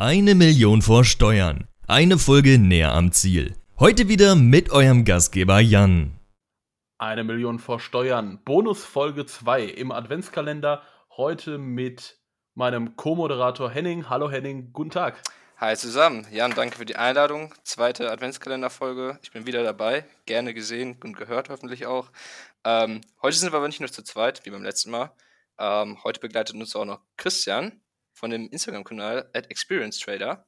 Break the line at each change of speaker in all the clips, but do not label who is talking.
Eine Million vor Steuern. Eine Folge näher am Ziel. Heute wieder mit eurem Gastgeber Jan.
Eine Million vor Steuern. Bonusfolge 2 im Adventskalender. Heute mit meinem Co-Moderator Henning. Hallo Henning, guten Tag.
Hi zusammen. Jan, danke für die Einladung. Zweite Adventskalenderfolge. Ich bin wieder dabei. Gerne gesehen und gehört hoffentlich auch. Ähm, heute sind wir aber nicht nur zu zweit, wie beim letzten Mal. Ähm, heute begleitet uns auch noch Christian von dem Instagram-Kanal at Experience Trader.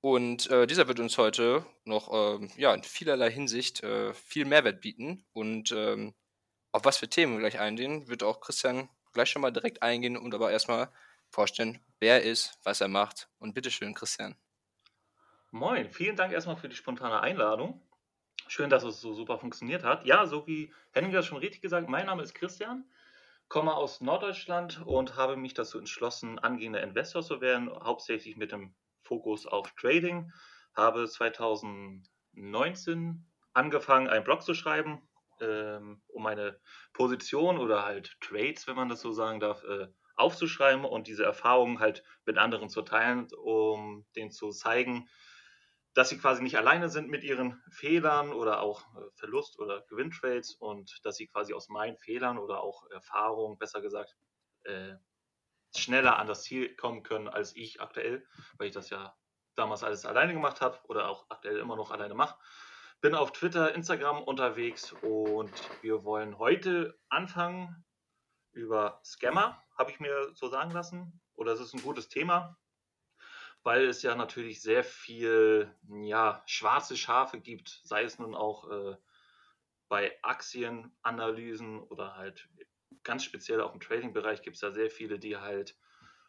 Und äh, dieser wird uns heute noch ähm, ja, in vielerlei Hinsicht äh, viel Mehrwert bieten. Und ähm, auf was für Themen wir gleich eingehen, wird auch Christian gleich schon mal direkt eingehen und aber erstmal vorstellen, wer er ist, was er macht. Und bitteschön, Christian.
Moin, vielen Dank erstmal für die spontane Einladung. Schön, dass es so super funktioniert hat. Ja, so wie Henning das schon richtig gesagt, mein Name ist Christian komme aus Norddeutschland und habe mich dazu entschlossen, angehender Investor zu werden, hauptsächlich mit dem Fokus auf Trading. Habe 2019 angefangen, einen Blog zu schreiben, ähm, um meine Position oder halt Trades, wenn man das so sagen darf, äh, aufzuschreiben und diese Erfahrungen halt mit anderen zu teilen, um denen zu zeigen, dass sie quasi nicht alleine sind mit ihren Fehlern oder auch äh, Verlust- oder Gewinntrades und dass sie quasi aus meinen Fehlern oder auch Erfahrungen, besser gesagt, äh, schneller an das Ziel kommen können als ich aktuell, weil ich das ja damals alles alleine gemacht habe oder auch aktuell immer noch alleine mache. Bin auf Twitter, Instagram unterwegs und wir wollen heute anfangen über Scammer, habe ich mir so sagen lassen. Oder es ist ein gutes Thema, weil es ja natürlich sehr viel ja, schwarze Schafe gibt, sei es nun auch äh, bei Aktienanalysen oder halt ganz speziell auch im Trading-Bereich gibt es ja sehr viele, die halt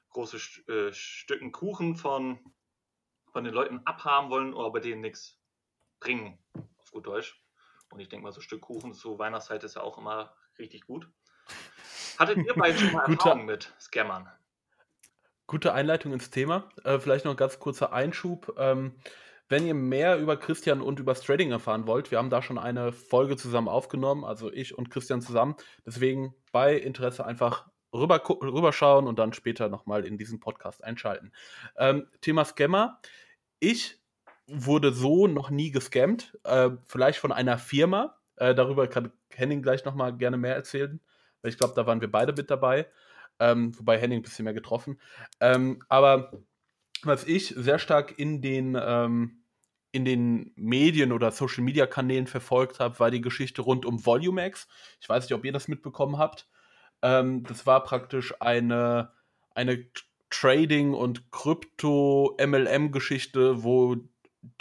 große äh, Stücken Kuchen von, von den Leuten abhaben wollen, aber denen nichts bringen, auf gut Deutsch. Und ich denke mal, so ein Stück Kuchen zu Weihnachtszeit ist ja auch immer richtig gut. Hattet ihr beide schon mal Erfahrung mit Scammern?
Gute Einleitung ins Thema. Äh, vielleicht noch ein ganz kurzer Einschub. Ähm, wenn ihr mehr über Christian und über Trading erfahren wollt, wir haben da schon eine Folge zusammen aufgenommen, also ich und Christian zusammen. Deswegen bei Interesse einfach rüber, rüberschauen und dann später nochmal in diesen Podcast einschalten. Ähm, Thema Scammer. Ich wurde so noch nie gescammt. Äh, vielleicht von einer Firma. Äh, darüber kann Henning gleich nochmal gerne mehr erzählen, weil ich glaube, da waren wir beide mit dabei ähm, wobei Henning ein bisschen mehr getroffen. Ähm, aber was ich sehr stark in den, ähm, in den Medien oder Social Media Kanälen verfolgt habe, war die Geschichte rund um VolumeX. Ich weiß nicht, ob ihr das mitbekommen habt. Ähm, das war praktisch eine, eine Trading- und Krypto-MLM-Geschichte, wo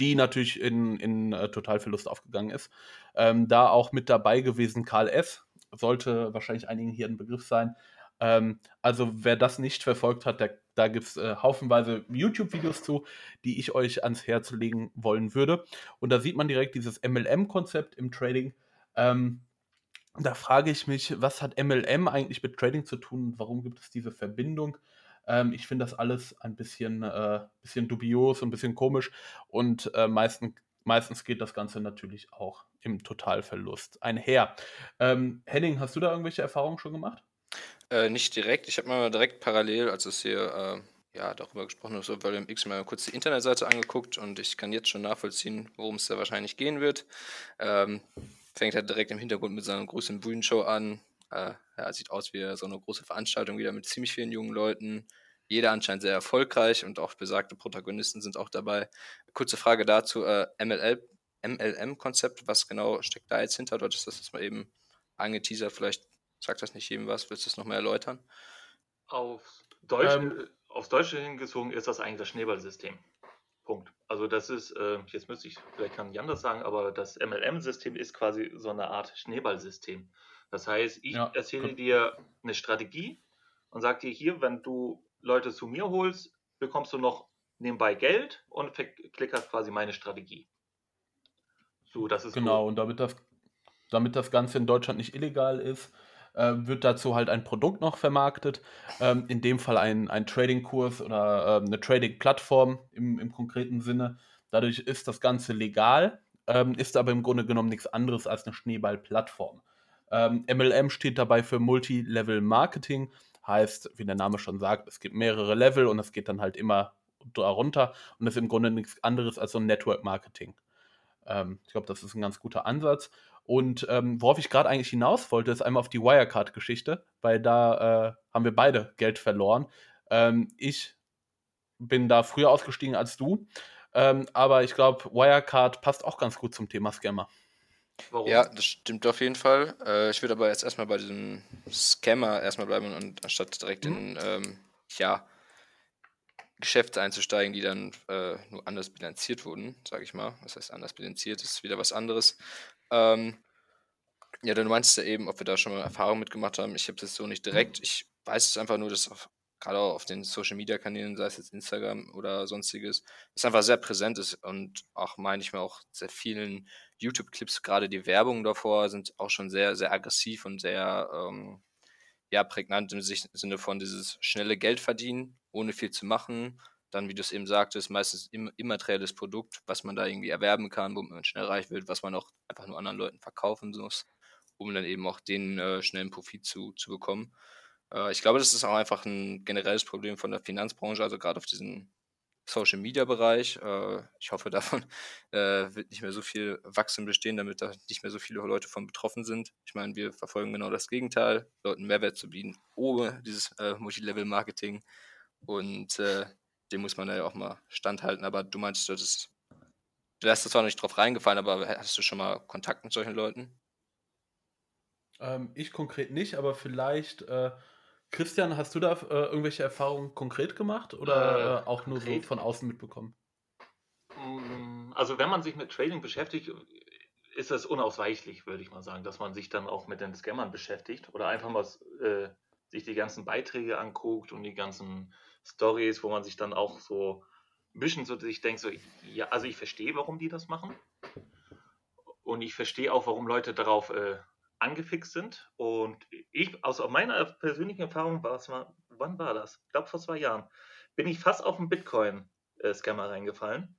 die natürlich in, in äh, Totalverlust aufgegangen ist. Ähm, da auch mit dabei gewesen Karl S. Sollte wahrscheinlich einigen hier ein Begriff sein. Ähm, also wer das nicht verfolgt hat, der, da gibt es äh, haufenweise YouTube-Videos zu, die ich euch ans Herz legen wollen würde. Und da sieht man direkt dieses MLM-Konzept im Trading. Ähm, da frage ich mich, was hat MLM eigentlich mit Trading zu tun? Warum gibt es diese Verbindung? Ähm, ich finde das alles ein bisschen, äh, bisschen dubios, ein bisschen komisch und äh, meistens, meistens geht das Ganze natürlich auch im Totalverlust einher. Ähm, Henning, hast du da irgendwelche Erfahrungen schon gemacht?
Äh, nicht direkt. Ich habe mal direkt parallel, als es hier äh, ja, darüber gesprochen ist, über Volume X mal kurz die Internetseite angeguckt und ich kann jetzt schon nachvollziehen, worum es da wahrscheinlich gehen wird. Ähm, fängt halt direkt im Hintergrund mit seiner großen Bühnenshow an. Äh, ja, sieht aus wie so eine große Veranstaltung wieder mit ziemlich vielen jungen Leuten. Jeder anscheinend sehr erfolgreich und auch besagte Protagonisten sind auch dabei. Kurze Frage dazu: äh, MLL, MLM-Konzept, was genau steckt da jetzt hinter? Dort ist das jetzt mal eben angeteasert. Vielleicht Sagt das nicht jedem was? Willst du es nochmal erläutern?
Aufs Deutsche, ähm, aufs Deutsche hingezogen ist das eigentlich das Schneeballsystem. Punkt. Also das ist, äh, jetzt müsste ich, vielleicht kann Jan das sagen, aber das MLM-System ist quasi so eine Art Schneeballsystem. Das heißt, ich ja, erzähle gut. dir eine Strategie und sage dir hier, wenn du Leute zu mir holst, bekommst du noch nebenbei Geld und verklickert quasi meine Strategie.
So, das ist genau, gut. und damit das, damit das Ganze in Deutschland nicht illegal ist, äh, wird dazu halt ein Produkt noch vermarktet. Ähm, in dem Fall ein, ein Trading-Kurs oder äh, eine Trading-Plattform im, im konkreten Sinne. Dadurch ist das Ganze legal, ähm, ist aber im Grunde genommen nichts anderes als eine Schneeball-Plattform. Ähm, MLM steht dabei für Multi-Level Marketing, heißt, wie der Name schon sagt, es gibt mehrere Level und es geht dann halt immer darunter und ist im Grunde nichts anderes als so ein Network Marketing. Ähm, ich glaube, das ist ein ganz guter Ansatz. Und ähm, worauf ich gerade eigentlich hinaus wollte, ist einmal auf die Wirecard-Geschichte, weil da äh, haben wir beide Geld verloren. Ähm, ich bin da früher ausgestiegen als du, ähm, aber ich glaube, Wirecard passt auch ganz gut zum Thema Scammer.
Warum? Ja, das stimmt auf jeden Fall. Äh, ich würde aber jetzt erstmal bei diesem Scammer erstmal bleiben und anstatt direkt mhm. in ähm, ja, Geschäfte einzusteigen, die dann äh, nur anders bilanziert wurden, sage ich mal. Das heißt, anders bilanziert ist wieder was anderes. Ähm, ja, du meinst ja eben, ob wir da schon mal Erfahrung mitgemacht haben. Ich habe das so nicht direkt. Ich weiß es einfach nur, dass gerade auch auf den Social Media Kanälen, sei es jetzt Instagram oder sonstiges, es einfach sehr präsent ist und auch, meine ich mal, auch sehr vielen YouTube-Clips, gerade die Werbung davor, sind auch schon sehr, sehr aggressiv und sehr ähm, ja, prägnant im Sinne von dieses schnelle Geld verdienen, ohne viel zu machen. Dann, wie du es eben sagtest, meistens im, immaterielles Produkt, was man da irgendwie erwerben kann, wo man schnell reich wird, was man auch einfach nur anderen Leuten verkaufen muss, um dann eben auch den äh, schnellen Profit zu, zu bekommen. Äh, ich glaube, das ist auch einfach ein generelles Problem von der Finanzbranche, also gerade auf diesen Social Media Bereich. Äh, ich hoffe, davon äh, wird nicht mehr so viel Wachstum bestehen, damit da nicht mehr so viele Leute von betroffen sind. Ich meine, wir verfolgen genau das Gegenteil, Leuten Mehrwert zu bieten, ohne dieses äh, Multilevel-Marketing. Und äh, dem muss man ja auch mal standhalten. Aber du meinst, das ist, du hast zwar nicht drauf reingefallen, aber hast du schon mal Kontakt mit solchen Leuten?
Ähm, ich konkret nicht, aber vielleicht äh, Christian, hast du da äh, irgendwelche Erfahrungen konkret gemacht oder äh, äh auch nur konkret? so von außen mitbekommen?
Mm, also wenn man sich mit Trading beschäftigt, ist es unausweichlich, würde ich mal sagen, dass man sich dann auch mit den Scammern beschäftigt oder einfach mal äh, sich die ganzen Beiträge anguckt und die ganzen Stories, wo man sich dann auch so ein bisschen so sich denkt, so, ja, also ich verstehe, warum die das machen. Und ich verstehe auch, warum Leute darauf äh, angefixt sind. Und ich, aus meiner persönlichen Erfahrung war es mal, wann war das? Ich glaube vor zwei Jahren, bin ich fast auf einen Bitcoin-Scammer reingefallen.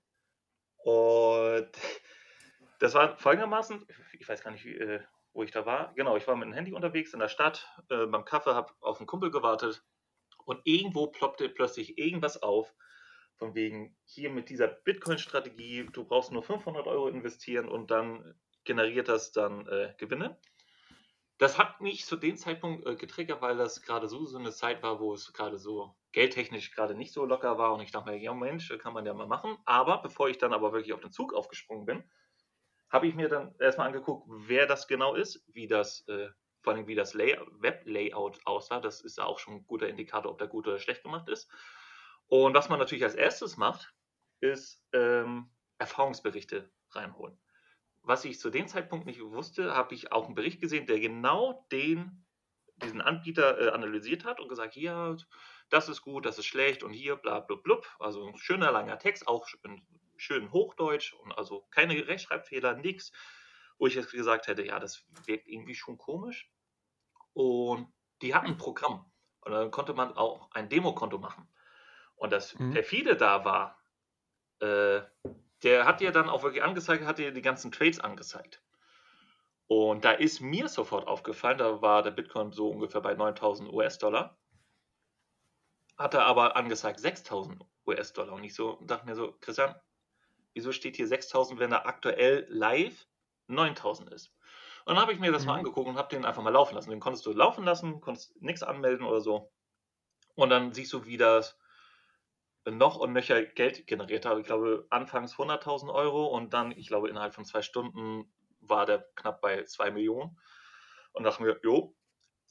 Und das war folgendermaßen, ich weiß gar nicht, äh, wo ich da war. Genau, ich war mit dem Handy unterwegs in der Stadt, äh, beim Kaffee, habe auf einen Kumpel gewartet und irgendwo ploppte plötzlich irgendwas auf, von wegen hier mit dieser Bitcoin-Strategie, du brauchst nur 500 Euro investieren und dann generiert das dann äh, Gewinne. Das hat mich zu dem Zeitpunkt äh, getriggert, weil das gerade so, so eine Zeit war, wo es gerade so geldtechnisch gerade nicht so locker war und ich dachte mir, ja Mensch, kann man ja mal machen. Aber bevor ich dann aber wirklich auf den Zug aufgesprungen bin, habe ich mir dann erstmal angeguckt, wer das genau ist, wie das, äh, vor allem wie das Lay Web-Layout aussah. Das ist ja auch schon ein guter Indikator, ob der gut oder schlecht gemacht ist. Und was man natürlich als erstes macht, ist ähm, Erfahrungsberichte reinholen was ich zu dem Zeitpunkt nicht wusste, habe ich auch einen Bericht gesehen, der genau den, diesen Anbieter äh, analysiert hat und gesagt, ja, das ist gut, das ist schlecht und hier bla bla blub. Also ein schöner langer Text, auch in schön Hochdeutsch und also keine Rechtschreibfehler, nichts, wo ich jetzt gesagt hätte, ja, das wirkt irgendwie schon komisch. Und die hatten ein Programm und dann konnte man auch ein Demokonto machen. Und das mhm. perfide da war, äh, der hat dir dann auch wirklich angezeigt, hat dir die ganzen Trades angezeigt. Und da ist mir sofort aufgefallen, da war der Bitcoin so ungefähr bei 9000 US-Dollar. Hat er aber angezeigt 6000 US-Dollar. Und ich so dachte mir so, Christian, wieso steht hier 6000, wenn er aktuell live 9000 ist? Und dann habe ich mir das mhm. mal angeguckt und habe den einfach mal laufen lassen. Den konntest du laufen lassen, konntest nichts anmelden oder so. Und dann siehst du, wie das noch und nöcher Geld generiert habe. Ich glaube, anfangs 100.000 Euro und dann, ich glaube, innerhalb von zwei Stunden war der knapp bei 2 Millionen. Und dachte mir, jo,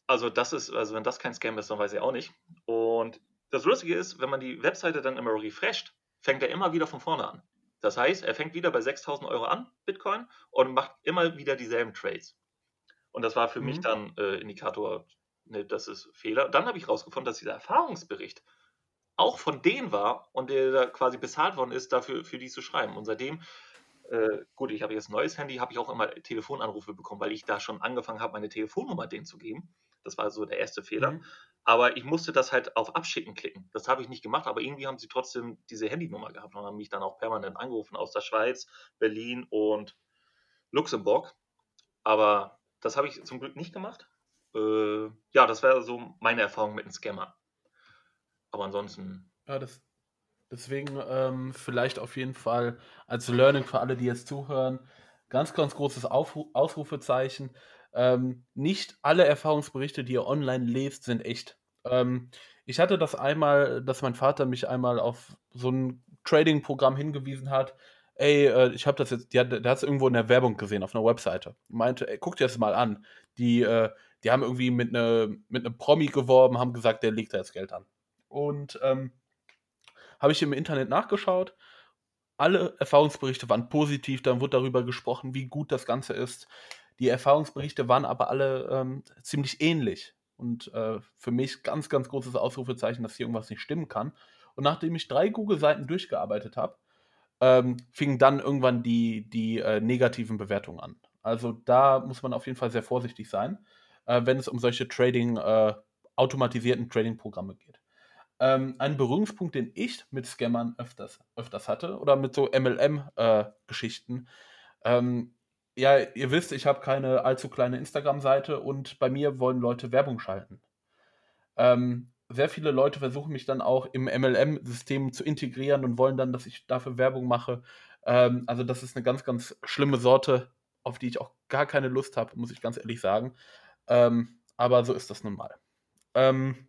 also das ist, also wenn das kein Scam ist, dann weiß ich auch nicht. Und das Lustige ist, wenn man die Webseite dann immer refresht, fängt er immer wieder von vorne an. Das heißt, er fängt wieder bei 6.000 Euro an, Bitcoin, und macht immer wieder dieselben Trades. Und das war für mhm. mich dann äh, Indikator, ne, das ist Fehler. Dann habe ich herausgefunden, dass dieser Erfahrungsbericht auch von denen war und der da quasi bezahlt worden ist, dafür für die zu schreiben. Und seitdem, äh, gut, ich habe jetzt ein neues Handy, habe ich auch immer Telefonanrufe bekommen, weil ich da schon angefangen habe, meine Telefonnummer denen zu geben. Das war so der erste Fehler. Mhm. Aber ich musste das halt auf Abschicken klicken. Das habe ich nicht gemacht, aber irgendwie haben sie trotzdem diese Handynummer gehabt und haben mich dann auch permanent angerufen aus der Schweiz, Berlin und Luxemburg. Aber das habe ich zum Glück nicht gemacht. Äh, ja, das wäre so meine Erfahrung mit einem Scammer. Aber ansonsten.
Ja, das, Deswegen ähm, vielleicht auf jeden Fall als Learning für alle, die jetzt zuhören, ganz, ganz großes Aufru Ausrufezeichen. Ähm, nicht alle Erfahrungsberichte, die ihr online lest, sind echt. Ähm, ich hatte das einmal, dass mein Vater mich einmal auf so ein Trading-Programm hingewiesen hat. Ey, äh, ich habe das jetzt, der, hat es irgendwo in der Werbung gesehen, auf einer Webseite. Meinte, ey, guck dir das mal an. Die, äh, die haben irgendwie mit, ne, mit einem Promi geworben, haben gesagt, der legt da jetzt Geld an. Und ähm, habe ich im Internet nachgeschaut. Alle Erfahrungsberichte waren positiv, dann wurde darüber gesprochen, wie gut das Ganze ist. Die Erfahrungsberichte waren aber alle ähm, ziemlich ähnlich. Und äh, für mich ganz, ganz großes Ausrufezeichen, dass hier irgendwas nicht stimmen kann. Und nachdem ich drei Google-Seiten durchgearbeitet habe, ähm, fingen dann irgendwann die, die äh, negativen Bewertungen an. Also da muss man auf jeden Fall sehr vorsichtig sein, äh, wenn es um solche Trading, äh, automatisierten Trading-Programme geht. Ähm, ein Berührungspunkt, den ich mit Scammern öfters, öfters hatte oder mit so MLM-Geschichten. Äh, ähm, ja, ihr wisst, ich habe keine allzu kleine Instagram-Seite und bei mir wollen Leute Werbung schalten. Ähm, sehr viele Leute versuchen mich dann auch im MLM-System zu integrieren und wollen dann, dass ich dafür Werbung mache. Ähm, also das ist eine ganz, ganz schlimme Sorte, auf die ich auch gar keine Lust habe, muss ich ganz ehrlich sagen. Ähm, aber so ist das nun mal. Ähm,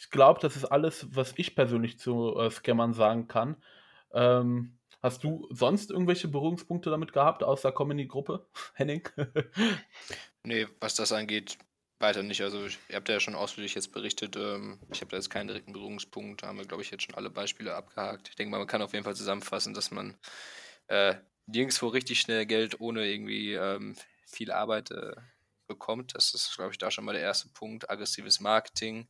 ich glaube, das ist alles, was ich persönlich zu äh, Scammern sagen kann. Ähm, hast du sonst irgendwelche Berührungspunkte damit gehabt, außer komm in die Gruppe, Henning?
nee, was das angeht, weiter nicht. Also ich, ihr habt ja schon ausführlich jetzt berichtet. Ähm, ich habe da jetzt keinen direkten Berührungspunkt. Da haben wir, glaube ich, jetzt schon alle Beispiele abgehakt. Ich denke mal, man kann auf jeden Fall zusammenfassen, dass man äh, nirgendwo richtig schnell Geld ohne irgendwie ähm, viel Arbeit äh, bekommt. Das ist, glaube ich, da schon mal der erste Punkt. Aggressives Marketing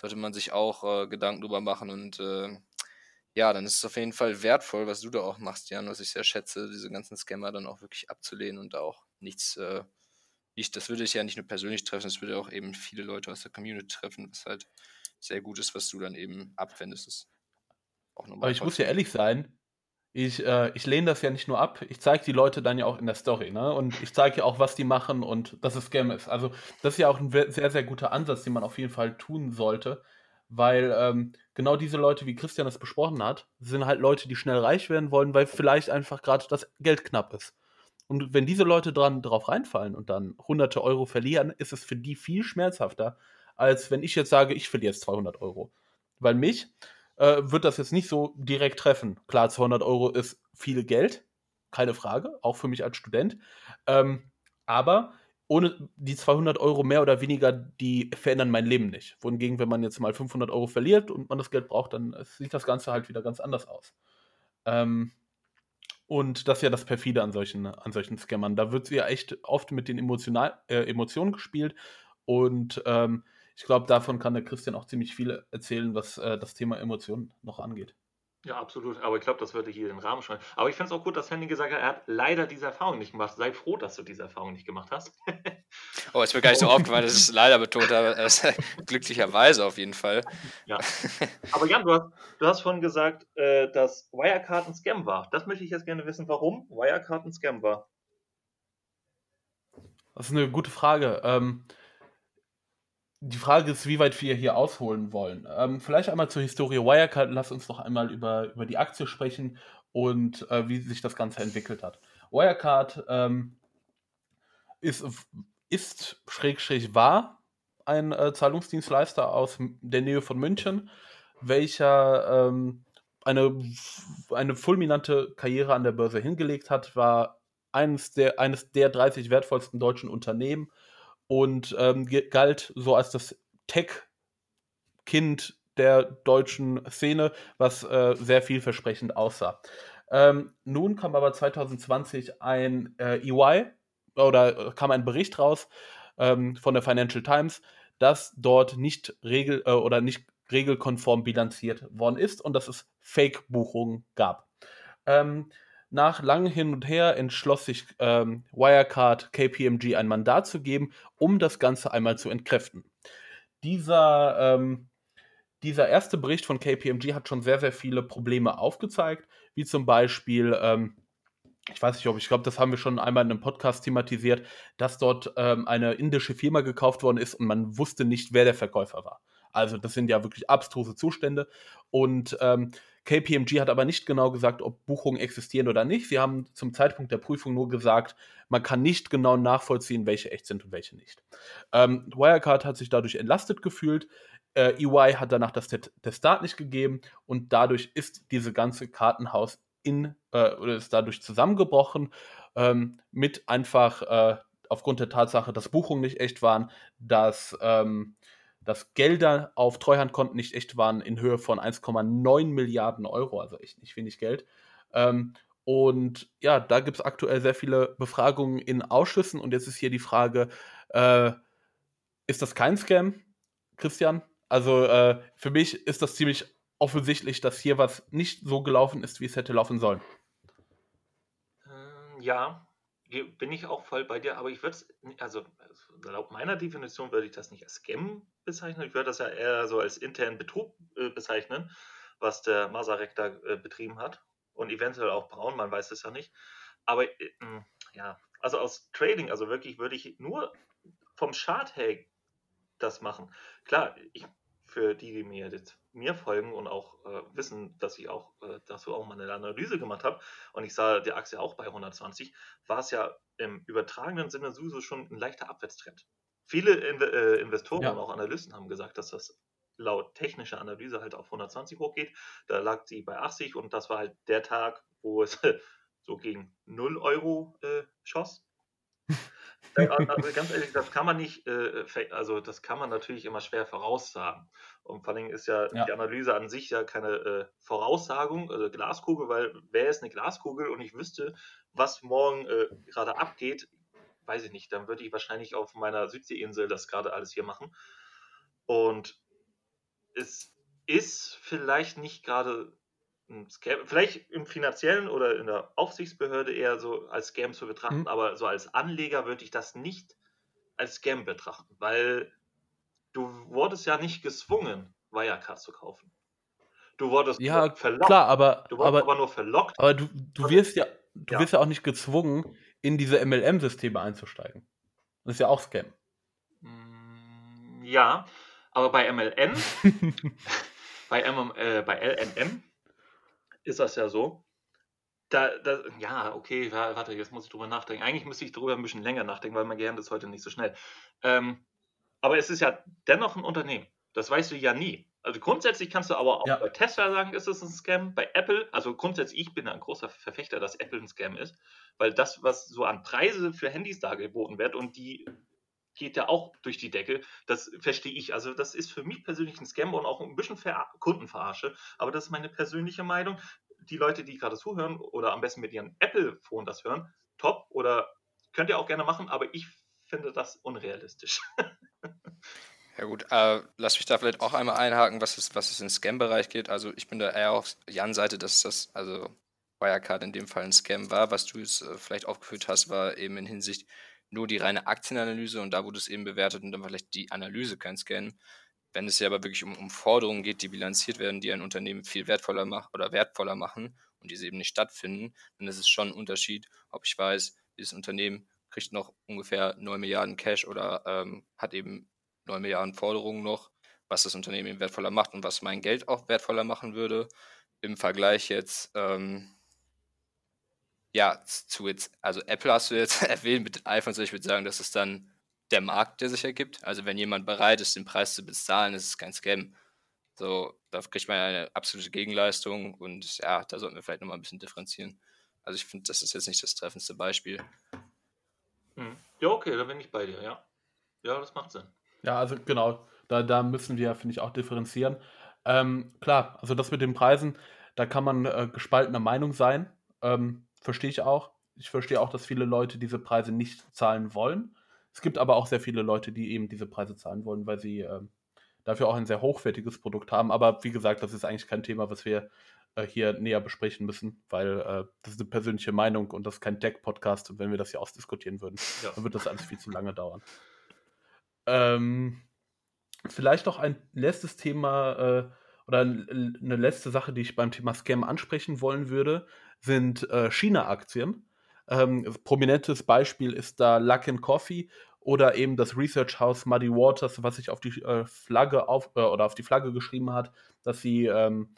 sollte man sich auch äh, Gedanken drüber machen und äh, ja, dann ist es auf jeden Fall wertvoll, was du da auch machst, Jan, was ich sehr schätze, diese ganzen Scammer dann auch wirklich abzulehnen und auch nichts, äh, nicht, das würde ich ja nicht nur persönlich treffen, das würde auch eben viele Leute aus der Community treffen, was halt sehr gut ist, was du dann eben abwendest.
Aber ich muss ja ehrlich sein, ich, äh, ich lehne das ja nicht nur ab, ich zeige die Leute dann ja auch in der Story, ne? Und ich zeige ja auch, was die machen und dass es Scam ist. Also, das ist ja auch ein sehr, sehr guter Ansatz, den man auf jeden Fall tun sollte, weil ähm, genau diese Leute, wie Christian das besprochen hat, sind halt Leute, die schnell reich werden wollen, weil vielleicht einfach gerade das Geld knapp ist. Und wenn diese Leute dran drauf reinfallen und dann hunderte Euro verlieren, ist es für die viel schmerzhafter, als wenn ich jetzt sage, ich verliere jetzt 200 Euro. Weil mich, äh, wird das jetzt nicht so direkt treffen. Klar, 200 Euro ist viel Geld, keine Frage, auch für mich als Student. Ähm, aber ohne die 200 Euro mehr oder weniger, die verändern mein Leben nicht. Wohingegen, wenn man jetzt mal 500 Euro verliert und man das Geld braucht, dann sieht das Ganze halt wieder ganz anders aus. Ähm, und das ist ja das Perfide an solchen, an solchen Scammern. Da wird ja echt oft mit den Emotional, äh, Emotionen gespielt und ähm, ich glaube, davon kann der Christian auch ziemlich viel erzählen, was äh, das Thema Emotionen noch angeht.
Ja, absolut. Aber ich glaube, das würde hier den Rahmen schreiben. Aber ich finde es auch gut, dass Henning gesagt hat, er hat leider diese Erfahrung nicht gemacht. Sei froh, dass du diese Erfahrung nicht gemacht hast.
oh, ist mir gar nicht so aufgefallen, dass es leider betont habe. glücklicherweise auf jeden Fall.
Ja. Aber Jan, du hast, du hast vorhin gesagt, äh, dass Wirecard ein Scam war. Das möchte ich jetzt gerne wissen, warum Wirecard ein Scam war.
Das ist eine gute Frage. Ähm, die Frage ist, wie weit wir hier ausholen wollen. Ähm, vielleicht einmal zur Historie Wirecard. Lass uns noch einmal über, über die Aktie sprechen und äh, wie sich das Ganze entwickelt hat. Wirecard ähm, ist, ist schräg, war ein äh, Zahlungsdienstleister aus der Nähe von München, welcher ähm, eine, eine fulminante Karriere an der Börse hingelegt hat, war eines der, eines der 30 wertvollsten deutschen Unternehmen und ähm, galt so als das Tech-Kind der deutschen Szene, was äh, sehr vielversprechend aussah. Ähm, nun kam aber 2020 ein äh, EY oder kam ein Bericht raus ähm, von der Financial Times, dass dort nicht regel äh, oder nicht regelkonform bilanziert worden ist und dass es Fake-Buchungen gab. Ähm, nach langem Hin und Her entschloss sich ähm, Wirecard KPMG ein Mandat zu geben, um das Ganze einmal zu entkräften. Dieser, ähm, dieser erste Bericht von KPMG hat schon sehr, sehr viele Probleme aufgezeigt, wie zum Beispiel, ähm, ich weiß nicht, ob ich glaube, das haben wir schon einmal in einem Podcast thematisiert, dass dort ähm, eine indische Firma gekauft worden ist und man wusste nicht, wer der Verkäufer war. Also das sind ja wirklich abstruse Zustände. Und ähm, KPMG hat aber nicht genau gesagt, ob Buchungen existieren oder nicht. Sie haben zum Zeitpunkt der Prüfung nur gesagt, man kann nicht genau nachvollziehen, welche echt sind und welche nicht. Ähm, Wirecard hat sich dadurch entlastet gefühlt. Äh, EY hat danach das Testat nicht gegeben und dadurch ist diese ganze Kartenhaus in äh, oder ist dadurch zusammengebrochen ähm, mit einfach äh, aufgrund der Tatsache, dass Buchungen nicht echt waren, dass ähm, dass Gelder auf Treuhandkonten nicht echt waren in Höhe von 1,9 Milliarden Euro, also echt nicht wenig Geld. Ähm, und ja, da gibt es aktuell sehr viele Befragungen in Ausschüssen. Und jetzt ist hier die Frage, äh, ist das kein Scam, Christian? Also äh, für mich ist das ziemlich offensichtlich, dass hier was nicht so gelaufen ist, wie es hätte laufen sollen.
Ähm, ja, bin ich auch voll bei dir, aber ich würde es, also laut meiner Definition würde ich das nicht als Scam bezeichnen. Ich würde das ja eher so als internen Betrug äh, bezeichnen, was der Masarek da äh, betrieben hat. Und eventuell auch Braun, man weiß es ja nicht. Aber äh, ja, also aus Trading, also wirklich würde ich nur vom Chart her das machen. Klar, ich, für die, die mir jetzt mir folgen und auch äh, wissen, dass ich auch äh, dazu auch mal eine Analyse gemacht habe und ich sah die Aktie auch bei 120, war es ja im übertragenen Sinne sowieso schon ein leichter Abwärtstrend. Viele In äh, Investoren ja. und auch Analysten haben gesagt, dass das laut technischer Analyse halt auf 120 hochgeht. Da lag sie bei 80 und das war halt der Tag, wo es so gegen 0 Euro äh, schoss. also ganz ehrlich, das kann man nicht, äh, also das kann man natürlich immer schwer voraussagen. Und vor allem ist ja, ja. die Analyse an sich ja keine äh, Voraussagung, also Glaskugel, weil wäre es eine Glaskugel und ich wüsste, was morgen äh, gerade abgeht, weiß ich nicht, dann würde ich wahrscheinlich auf meiner Südseeinsel das gerade alles hier machen. Und es ist vielleicht nicht gerade ein Scam, vielleicht im finanziellen oder in der Aufsichtsbehörde eher so als Scam zu betrachten, mhm. aber so als Anleger würde ich das nicht als Scam betrachten, weil du wurdest ja nicht gezwungen, Wirecard zu kaufen. Du wurdest
ja, verlockt. Klar, aber,
du wurdest aber, aber nur verlockt.
Aber du, du wirst ja, du ja. wirst ja auch nicht gezwungen, in diese MLM-Systeme einzusteigen. Das ist ja auch Scam.
Mm, ja, aber bei MLN, bei, MM, äh, bei LNM ist das ja so. Da, da, ja, okay, warte, jetzt muss ich drüber nachdenken. Eigentlich müsste ich darüber ein bisschen länger nachdenken, weil mein Gehirn ist heute nicht so schnell. Ähm, aber es ist ja dennoch ein Unternehmen. Das weißt du ja nie. Also grundsätzlich kannst du aber auch ja. bei Tesla sagen, ist es ein Scam. Bei Apple, also grundsätzlich, ich bin ein großer Verfechter, dass Apple ein Scam ist, weil das, was so an Preise für Handys dargeboten wird und die geht ja auch durch die Decke. Das verstehe ich. Also das ist für mich persönlich ein Scam und auch ein bisschen Ver Kundenverarsche. Aber das ist meine persönliche Meinung. Die Leute, die gerade zuhören oder am besten mit ihren Apple-Phone das hören, top oder könnt ihr auch gerne machen, aber ich finde das unrealistisch.
Ja gut, äh, lass mich da vielleicht auch einmal einhaken, was es, was es in Scam-Bereich geht. Also ich bin da eher auf Jan Seite, dass das, also Wirecard in dem Fall ein Scam war. Was du jetzt äh, vielleicht aufgeführt hast, war eben in Hinsicht nur die reine Aktienanalyse und da wurde es eben bewertet und dann vielleicht die Analyse kein Scan. Wenn es ja aber wirklich um, um Forderungen geht, die bilanziert werden, die ein Unternehmen viel wertvoller machen oder wertvoller machen und diese eben nicht stattfinden, dann ist es schon ein Unterschied, ob ich weiß, dieses Unternehmen kriegt noch ungefähr 9 Milliarden Cash oder ähm, hat eben 9 Milliarden Forderungen noch, was das Unternehmen wertvoller macht und was mein Geld auch wertvoller machen würde. Im Vergleich jetzt ähm, ja, zu jetzt, also Apple hast du jetzt erwähnt mit iPhones, ich würde sagen, das ist dann der Markt, der sich ergibt. Also wenn jemand bereit ist, den Preis zu bezahlen, ist es kein Scam. So, da kriegt man eine absolute Gegenleistung und ja, da sollten wir vielleicht nochmal ein bisschen differenzieren. Also ich finde, das ist jetzt nicht das treffendste Beispiel.
Hm. Ja, okay, da bin ich bei dir, ja. Ja, das macht Sinn.
Ja, also genau, da, da müssen wir, finde ich, auch differenzieren. Ähm, klar, also das mit den Preisen, da kann man äh, gespaltener Meinung sein. Ähm, verstehe ich auch. Ich verstehe auch, dass viele Leute diese Preise nicht zahlen wollen. Es gibt aber auch sehr viele Leute, die eben diese Preise zahlen wollen, weil sie äh, dafür auch ein sehr hochwertiges Produkt haben. Aber wie gesagt, das ist eigentlich kein Thema, was wir äh, hier näher besprechen müssen, weil äh, das ist eine persönliche Meinung und das ist kein Deck-Podcast. Und wenn wir das hier ausdiskutieren würden, ja. dann wird das alles viel zu lange dauern. Ähm, vielleicht noch ein letztes Thema äh, oder eine letzte Sache, die ich beim Thema Scam ansprechen wollen würde, sind äh, China-Aktien. Ähm, prominentes Beispiel ist da Luckin Coffee oder eben das Research House Muddy Waters, was sich auf die äh, Flagge auf äh, oder auf die Flagge geschrieben hat, dass sie, ähm,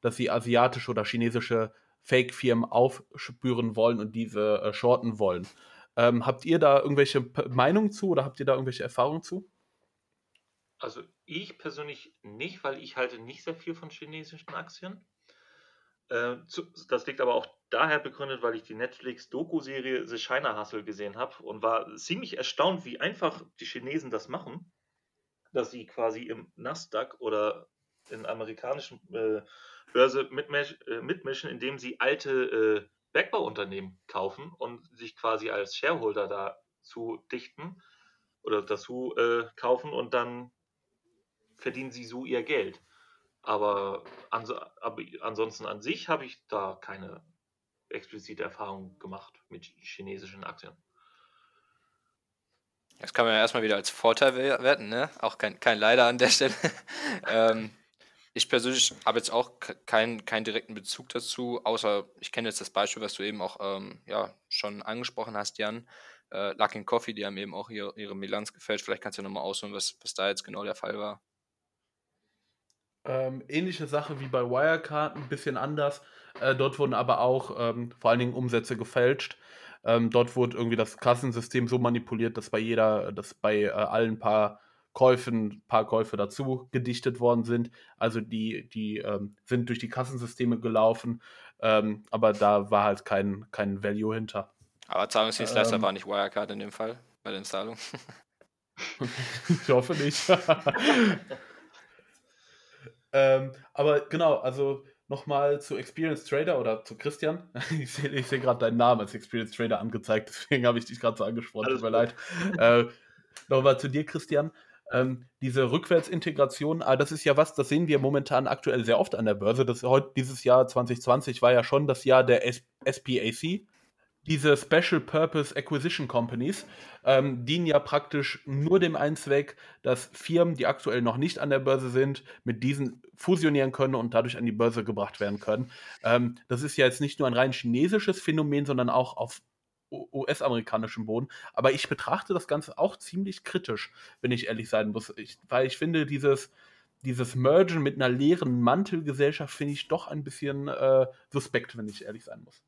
dass sie asiatische oder chinesische Fake-Firmen aufspüren wollen und diese äh, shorten wollen. Ähm, habt ihr da irgendwelche Meinungen zu oder habt ihr da irgendwelche Erfahrungen zu?
Also ich persönlich nicht, weil ich halte nicht sehr viel von chinesischen Aktien. Äh, das liegt aber auch daher begründet, weil ich die Netflix-Doku-Serie The China Hustle gesehen habe und war ziemlich erstaunt, wie einfach die Chinesen das machen, dass sie quasi im Nasdaq oder in amerikanischen äh, Börse äh, mitmischen, indem sie alte äh, Bergbauunternehmen kaufen und sich quasi als Shareholder dazu dichten oder dazu äh, kaufen und dann verdienen sie so ihr Geld. Aber, ans aber ansonsten an sich habe ich da keine explizite Erfahrung gemacht mit chinesischen Aktien.
Das kann man ja erstmal wieder als Vorteil werten, ne? Auch kein, kein Leider an der Stelle. ähm, ich persönlich habe jetzt auch keinen keinen direkten Bezug dazu, außer ich kenne jetzt das Beispiel, was du eben auch ähm, ja, schon angesprochen hast, Jan. Äh, Luckin Coffee, die haben eben auch ihre, ihre Bilanz gefällt. Vielleicht kannst du nochmal ausholen, was, was da jetzt genau der Fall war.
Ähm, ähnliche Sache wie bei Wirecard, ein bisschen anders. Äh, dort wurden aber auch ähm, vor allen Dingen Umsätze gefälscht. Ähm, dort wurde irgendwie das Kassensystem so manipuliert, dass bei jeder, dass bei äh, allen paar Käufen ein paar Käufe dazu gedichtet worden sind. Also die, die ähm, sind durch die Kassensysteme gelaufen, ähm, aber da war halt kein, kein Value hinter.
Aber Zahlungsdienstleister ähm, war nicht Wirecard in dem Fall bei den Zahlungen.
ich hoffe nicht. Ähm, aber genau, also nochmal zu Experience Trader oder zu Christian. Ich sehe ich seh gerade deinen Namen als Experience Trader angezeigt, deswegen habe ich dich gerade so angesprochen. Tut mir leid. Äh, nochmal zu dir, Christian. Ähm, diese Rückwärtsintegration, ah, das ist ja was, das sehen wir momentan aktuell sehr oft an der Börse. Das heute, dieses Jahr 2020 war ja schon das Jahr der S SPAC, diese Special Purpose Acquisition Companies ähm, dienen ja praktisch nur dem einen Zweck, dass Firmen, die aktuell noch nicht an der Börse sind, mit diesen fusionieren können und dadurch an die Börse gebracht werden können. Ähm, das ist ja jetzt nicht nur ein rein chinesisches Phänomen, sondern auch auf US-amerikanischem Boden. Aber ich betrachte das Ganze auch ziemlich kritisch, wenn ich ehrlich sein muss. Ich, weil ich finde, dieses, dieses Mergen mit einer leeren Mantelgesellschaft finde ich doch ein bisschen äh, suspekt, wenn ich ehrlich sein muss.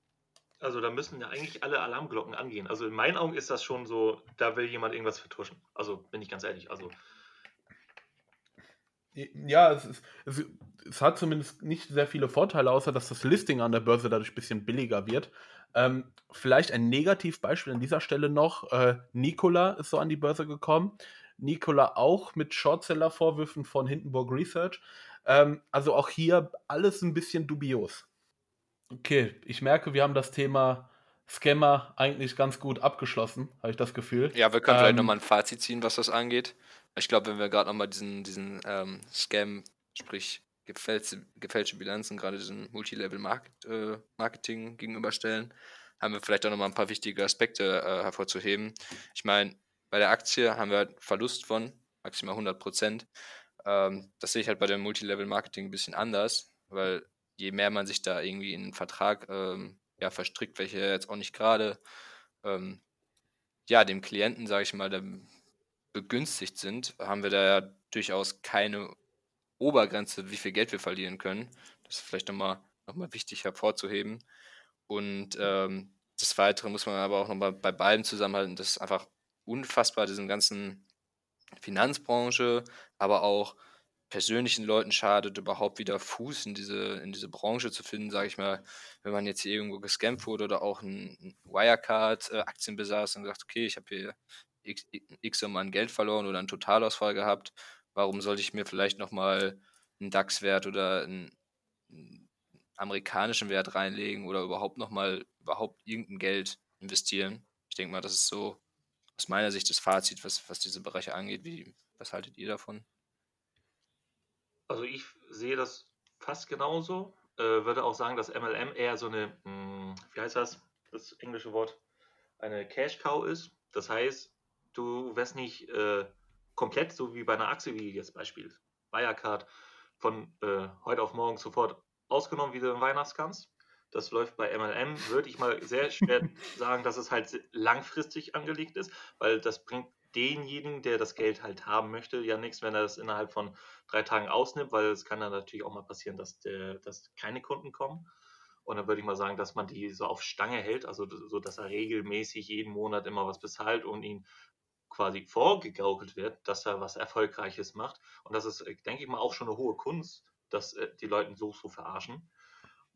Also da müssen ja eigentlich alle Alarmglocken angehen. Also in meinen Augen ist das schon so, da will jemand irgendwas vertuschen. Also bin ich ganz ehrlich. Also
ja, es, ist, es, es, hat zumindest nicht sehr viele Vorteile, außer dass das Listing an der Börse dadurch ein bisschen billiger wird. Ähm, vielleicht ein Negativbeispiel an dieser Stelle noch. Äh, Nikola ist so an die Börse gekommen. Nikola auch mit Shortseller-Vorwürfen von Hindenburg Research. Ähm, also auch hier alles ein bisschen dubios. Okay, ich merke, wir haben das Thema Scammer eigentlich ganz gut abgeschlossen, habe ich das Gefühl.
Ja, wir können ähm, vielleicht nochmal ein Fazit ziehen, was das angeht. Ich glaube, wenn wir gerade nochmal diesen, diesen ähm, Scam, sprich gefälschte, gefälschte Bilanzen, gerade diesen Multilevel-Marketing äh, gegenüberstellen, haben wir vielleicht auch nochmal ein paar wichtige Aspekte äh, hervorzuheben. Ich meine, bei der Aktie haben wir halt Verlust von maximal 100 Prozent. Ähm, das sehe ich halt bei dem Multilevel-Marketing ein bisschen anders, weil je mehr man sich da irgendwie in einen Vertrag ähm, ja, verstrickt, welche jetzt auch nicht gerade ähm, ja, dem Klienten, sage ich mal, begünstigt sind, haben wir da ja durchaus keine Obergrenze, wie viel Geld wir verlieren können. Das ist vielleicht nochmal noch mal wichtig hervorzuheben. Und ähm, des Weiteren muss man aber auch nochmal bei beiden zusammenhalten, das ist einfach unfassbar, diesen ganzen Finanzbranche, aber auch persönlichen Leuten schadet, überhaupt wieder Fuß in diese, in diese Branche zu finden, sage ich mal, wenn man jetzt hier irgendwo gescampt wurde oder auch ein, Wirecard-Aktien besaß und sagt, okay, ich habe hier x, x an Geld verloren oder einen Totalausfall gehabt, warum sollte ich mir vielleicht nochmal einen DAX-Wert oder einen, einen, amerikanischen Wert reinlegen oder überhaupt nochmal überhaupt irgendein Geld investieren? Ich denke mal, das ist so aus meiner Sicht das Fazit, was, was diese Bereiche angeht. Wie, was haltet ihr davon?
Also ich sehe das fast genauso. Äh, würde auch sagen, dass MLM eher so eine, mh, hm, wie heißt das, das englische Wort, eine Cash Cow ist. Das heißt, du wirst nicht äh, komplett so wie bei einer Aktie, wie jetzt Beispiel Wirecard, von äh, heute auf morgen sofort ausgenommen, wie du im Weihnachtskranz. Das läuft bei MLM, würde ich mal sehr schwer sagen, dass es halt langfristig angelegt ist, weil das bringt denjenigen, der das Geld halt haben möchte, ja nichts, wenn er das innerhalb von drei Tagen ausnimmt, weil es kann dann natürlich auch mal passieren, dass, der, dass keine Kunden kommen. Und dann würde ich mal sagen, dass man die so auf Stange hält, also so, dass er regelmäßig jeden Monat immer was bezahlt und ihn quasi vorgegaukelt wird, dass er was Erfolgreiches macht. Und das ist, denke ich mal, auch schon eine hohe Kunst, dass äh, die Leute so so verarschen.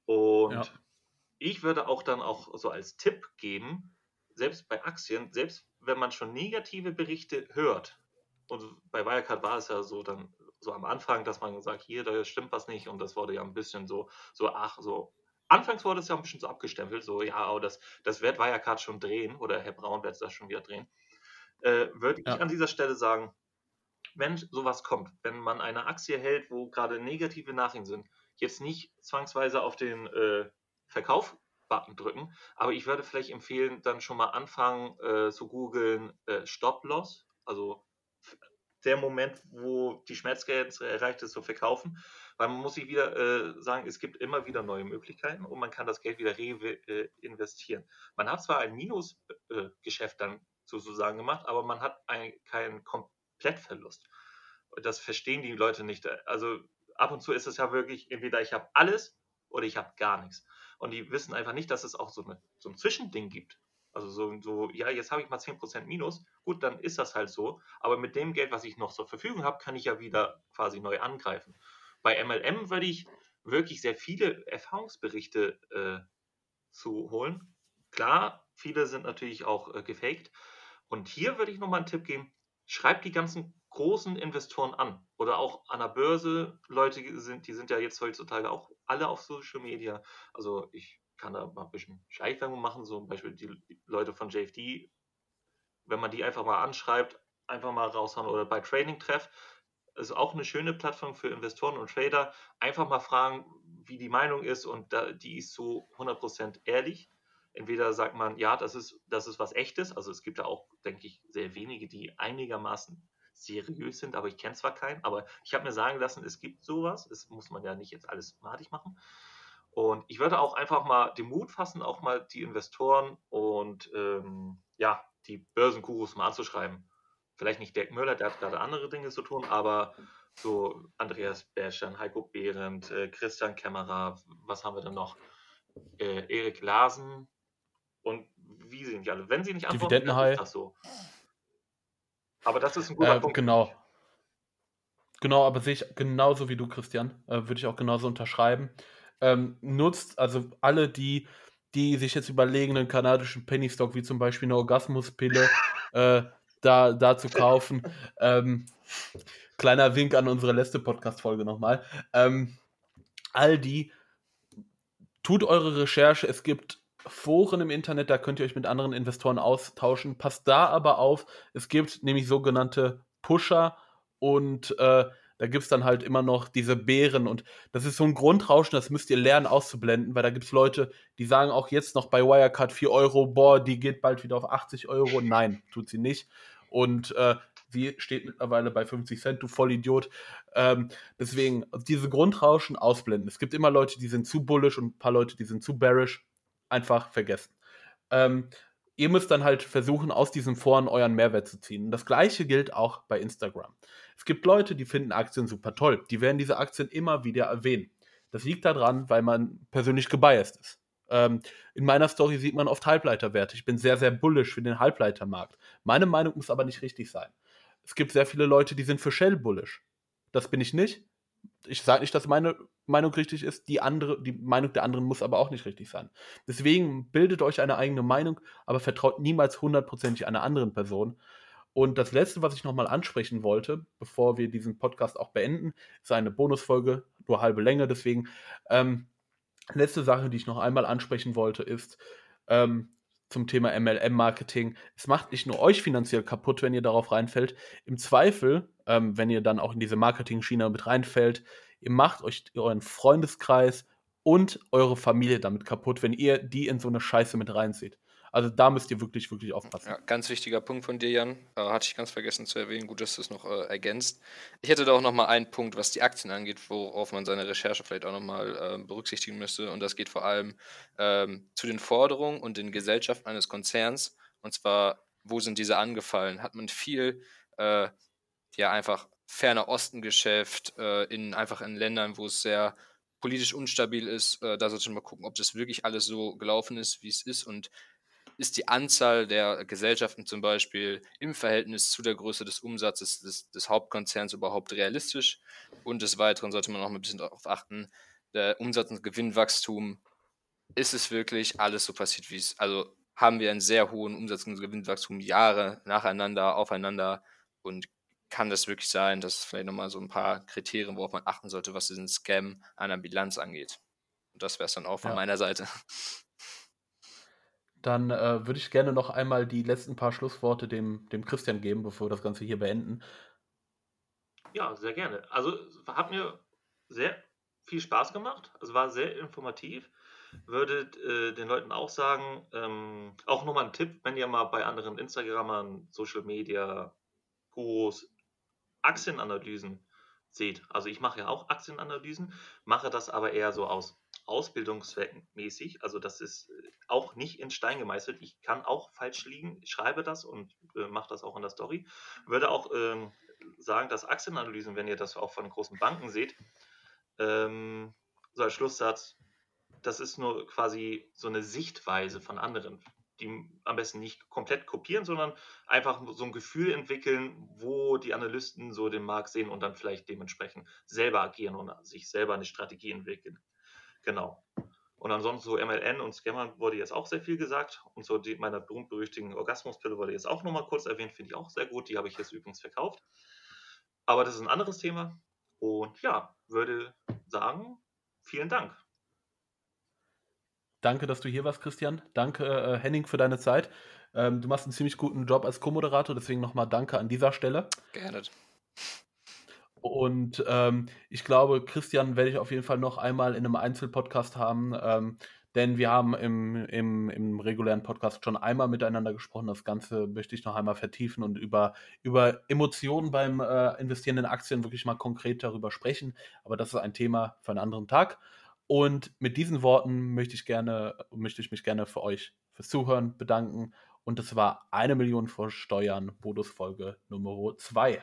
Und ja. ich würde auch dann auch so als Tipp geben, selbst bei Aktien, selbst wenn man schon negative Berichte hört, und bei Wirecard war es ja so dann so am Anfang, dass man sagt, hier, da stimmt was nicht und das wurde ja ein bisschen so, so, ach, so, anfangs wurde es ja ein bisschen so abgestempelt, so, ja, oh, das, das wird Wirecard schon drehen oder Herr Braun wird das schon wieder drehen. Äh, würde ja. ich an dieser Stelle sagen, wenn sowas kommt, wenn man eine Aktie hält, wo gerade negative Nachrichten sind, jetzt nicht zwangsweise auf den äh, Verkauf Button drücken. Aber ich würde vielleicht empfehlen, dann schon mal anfangen äh, zu googeln äh, Stop-Loss, also der Moment, wo die Schmerzgrenze erreicht ist, zu verkaufen. Weil man muss sich wieder äh, sagen, es gibt immer wieder neue Möglichkeiten und man kann das Geld wieder reinvestieren. Äh, man hat zwar ein Minusgeschäft dann sozusagen gemacht, aber man hat ein, keinen Komplettverlust. Das verstehen die Leute nicht. Also ab und zu ist es ja wirklich, entweder ich habe alles oder ich habe gar nichts. Und die wissen einfach nicht, dass es auch so, eine, so ein Zwischending gibt. Also so, so ja, jetzt habe ich mal 10% Minus. Gut, dann ist das halt so. Aber mit dem Geld, was ich noch zur Verfügung habe, kann ich ja wieder quasi neu angreifen. Bei MLM würde ich wirklich sehr viele Erfahrungsberichte äh, zu holen. Klar, viele sind natürlich auch äh, gefaked. Und hier würde ich nochmal einen Tipp geben. Schreibt die ganzen großen Investoren an oder auch an der Börse. Leute sind, die sind ja jetzt heutzutage auch alle auf Social Media. Also ich kann da mal ein bisschen Schleichwerbung machen, so zum Beispiel die Leute von JFD, wenn man die einfach mal anschreibt, einfach mal raushauen oder bei Trading Treff, ist auch eine schöne Plattform für Investoren und Trader. Einfach mal fragen, wie die Meinung ist und da, die ist so 100% ehrlich. Entweder sagt man, ja, das ist, das ist was echtes, also es gibt da auch, denke ich, sehr wenige, die einigermaßen seriös sind, aber ich kenne zwar keinen, aber ich habe mir sagen lassen, es gibt sowas. Es muss man ja nicht jetzt alles madig machen. Und ich würde auch einfach mal den Mut fassen, auch mal die Investoren und ähm, ja, die Börsenkurus mal anzuschreiben. Vielleicht nicht Dirk Müller, der hat gerade andere Dinge zu tun, aber so Andreas Berschern, Heiko Behrendt, äh, Christian Kämmerer, was haben wir denn noch? Äh, Erik Larsen und wie sind die alle? Wenn sie nicht antworten, dann ist das so. Aber das ist ein guter
äh, Punkt. Genau. Genau, aber sehe ich genauso wie du, Christian. Äh, Würde ich auch genauso unterschreiben. Ähm, nutzt also alle, die, die sich jetzt überlegen, einen kanadischen Penny Stock, wie zum Beispiel eine Orgasmuspille, äh, da, da zu kaufen. Ähm, kleiner Wink an unsere letzte Podcast-Folge nochmal. Ähm, all die, tut eure Recherche. Es gibt Foren im Internet, da könnt ihr euch mit anderen Investoren austauschen. Passt da aber auf, es gibt nämlich sogenannte Pusher und äh, da gibt es dann halt immer noch diese Bären und das ist so ein Grundrauschen, das müsst ihr lernen auszublenden, weil da gibt es Leute, die sagen auch jetzt noch bei Wirecard 4 Euro, boah, die geht bald wieder auf 80 Euro. Nein, tut sie nicht. Und äh, sie steht mittlerweile bei 50 Cent, du Vollidiot. Ähm, deswegen, diese Grundrauschen ausblenden. Es gibt immer Leute, die sind zu bullish und ein paar Leute, die sind zu bearish einfach vergessen. Ähm, ihr müsst dann halt versuchen, aus diesen Foren euren Mehrwert zu ziehen. das gleiche gilt auch bei Instagram. Es gibt Leute, die finden Aktien super toll. Die werden diese Aktien immer wieder erwähnen. Das liegt daran, weil man persönlich gebiased ist. Ähm, in meiner Story sieht man oft Halbleiterwerte. Ich bin sehr, sehr bullish für den Halbleitermarkt. Meine Meinung muss aber nicht richtig sein. Es gibt sehr viele Leute, die sind für Shell bullish. Das bin ich nicht ich sage nicht, dass meine Meinung richtig ist, die andere, die Meinung der anderen muss aber auch nicht richtig sein. Deswegen bildet euch eine eigene Meinung, aber vertraut niemals hundertprozentig einer anderen Person. Und das letzte, was ich nochmal ansprechen wollte, bevor wir diesen Podcast auch beenden, ist eine Bonusfolge, nur halbe Länge. Deswegen, ähm, letzte Sache, die ich noch einmal ansprechen wollte, ist, ähm, zum Thema MLM-Marketing. Es macht nicht nur euch finanziell kaputt, wenn ihr darauf reinfällt. Im Zweifel, ähm, wenn ihr dann auch in diese Marketing-Schiene mit reinfällt, ihr macht euch euren Freundeskreis und eure Familie damit kaputt, wenn ihr die in so eine Scheiße mit reinzieht. Also da müsst ihr wirklich, wirklich aufpassen.
Ja, ganz wichtiger Punkt von dir, Jan. Äh, hatte ich ganz vergessen zu erwähnen. Gut, dass du es noch äh, ergänzt. Ich hätte da auch noch mal einen Punkt, was die Aktien angeht, worauf man seine Recherche vielleicht auch noch mal äh, berücksichtigen müsste. Und das geht vor allem ähm, zu den Forderungen und den Gesellschaften eines Konzerns. Und zwar wo sind diese angefallen? Hat man viel, äh, ja, einfach ferner Osten-Geschäft, äh, in, einfach in Ländern, wo es sehr politisch unstabil ist, äh, da sollte man mal gucken, ob das wirklich alles so gelaufen ist, wie es ist und ist die Anzahl der Gesellschaften zum Beispiel im Verhältnis zu der Größe des Umsatzes des, des Hauptkonzerns überhaupt realistisch? Und des Weiteren sollte man auch ein bisschen darauf achten, der Umsatz- und Gewinnwachstum, ist es wirklich alles so passiert, wie es, also haben wir einen sehr hohen Umsatz- und Gewinnwachstum Jahre nacheinander, aufeinander und kann das wirklich sein, dass es vielleicht nochmal so ein paar Kriterien, worauf man achten sollte, was diesen Scam einer Bilanz angeht. Und das wäre es dann auch von ja. meiner Seite.
Dann äh, würde ich gerne noch einmal die letzten paar Schlussworte dem, dem Christian geben, bevor wir das Ganze hier beenden.
Ja, sehr gerne. Also hat mir sehr viel Spaß gemacht. Es war sehr informativ. Würde äh, den Leuten auch sagen, ähm, auch nochmal ein Tipp, wenn ihr mal bei anderen Instagramern, Social Media, Gurus Aktienanalysen seht. Also ich mache ja auch Aktienanalysen, mache das aber eher so aus Ausbildungszweckmäßig. Also das ist äh, auch nicht in Stein gemeißelt. Ich kann auch falsch liegen, ich schreibe das und äh, mache das auch in der Story. Würde auch ähm, sagen, dass Aktienanalysen, wenn ihr das auch von großen Banken seht, ähm, so als Schlusssatz, das ist nur quasi so eine Sichtweise von anderen die am besten nicht komplett kopieren, sondern einfach so ein Gefühl entwickeln, wo die Analysten so den Markt sehen und dann vielleicht dementsprechend selber agieren und sich selber eine Strategie entwickeln. Genau. Und ansonsten so MLN und Scammern wurde jetzt auch sehr viel gesagt. Und so die, meiner berühmt-berüchtigten Orgasmuspille wurde jetzt auch nochmal kurz erwähnt, finde ich auch sehr gut. Die habe ich jetzt übrigens verkauft. Aber das ist ein anderes Thema. Und ja, würde sagen, vielen Dank.
Danke, dass du hier warst, Christian. Danke, äh, Henning, für deine Zeit. Ähm, du machst einen ziemlich guten Job als Co-Moderator, deswegen nochmal danke an dieser Stelle.
Gerne.
Und ähm, ich glaube, Christian werde ich auf jeden Fall noch einmal in einem Einzelpodcast haben, ähm, denn wir haben im, im, im regulären Podcast schon einmal miteinander gesprochen. Das Ganze möchte ich noch einmal vertiefen und über, über Emotionen beim äh, Investieren in Aktien wirklich mal konkret darüber sprechen. Aber das ist ein Thema für einen anderen Tag. Und mit diesen Worten möchte ich gerne, möchte ich mich gerne für euch fürs Zuhören bedanken. Und das war eine Million vor Steuern, Bonusfolge Nummer 2.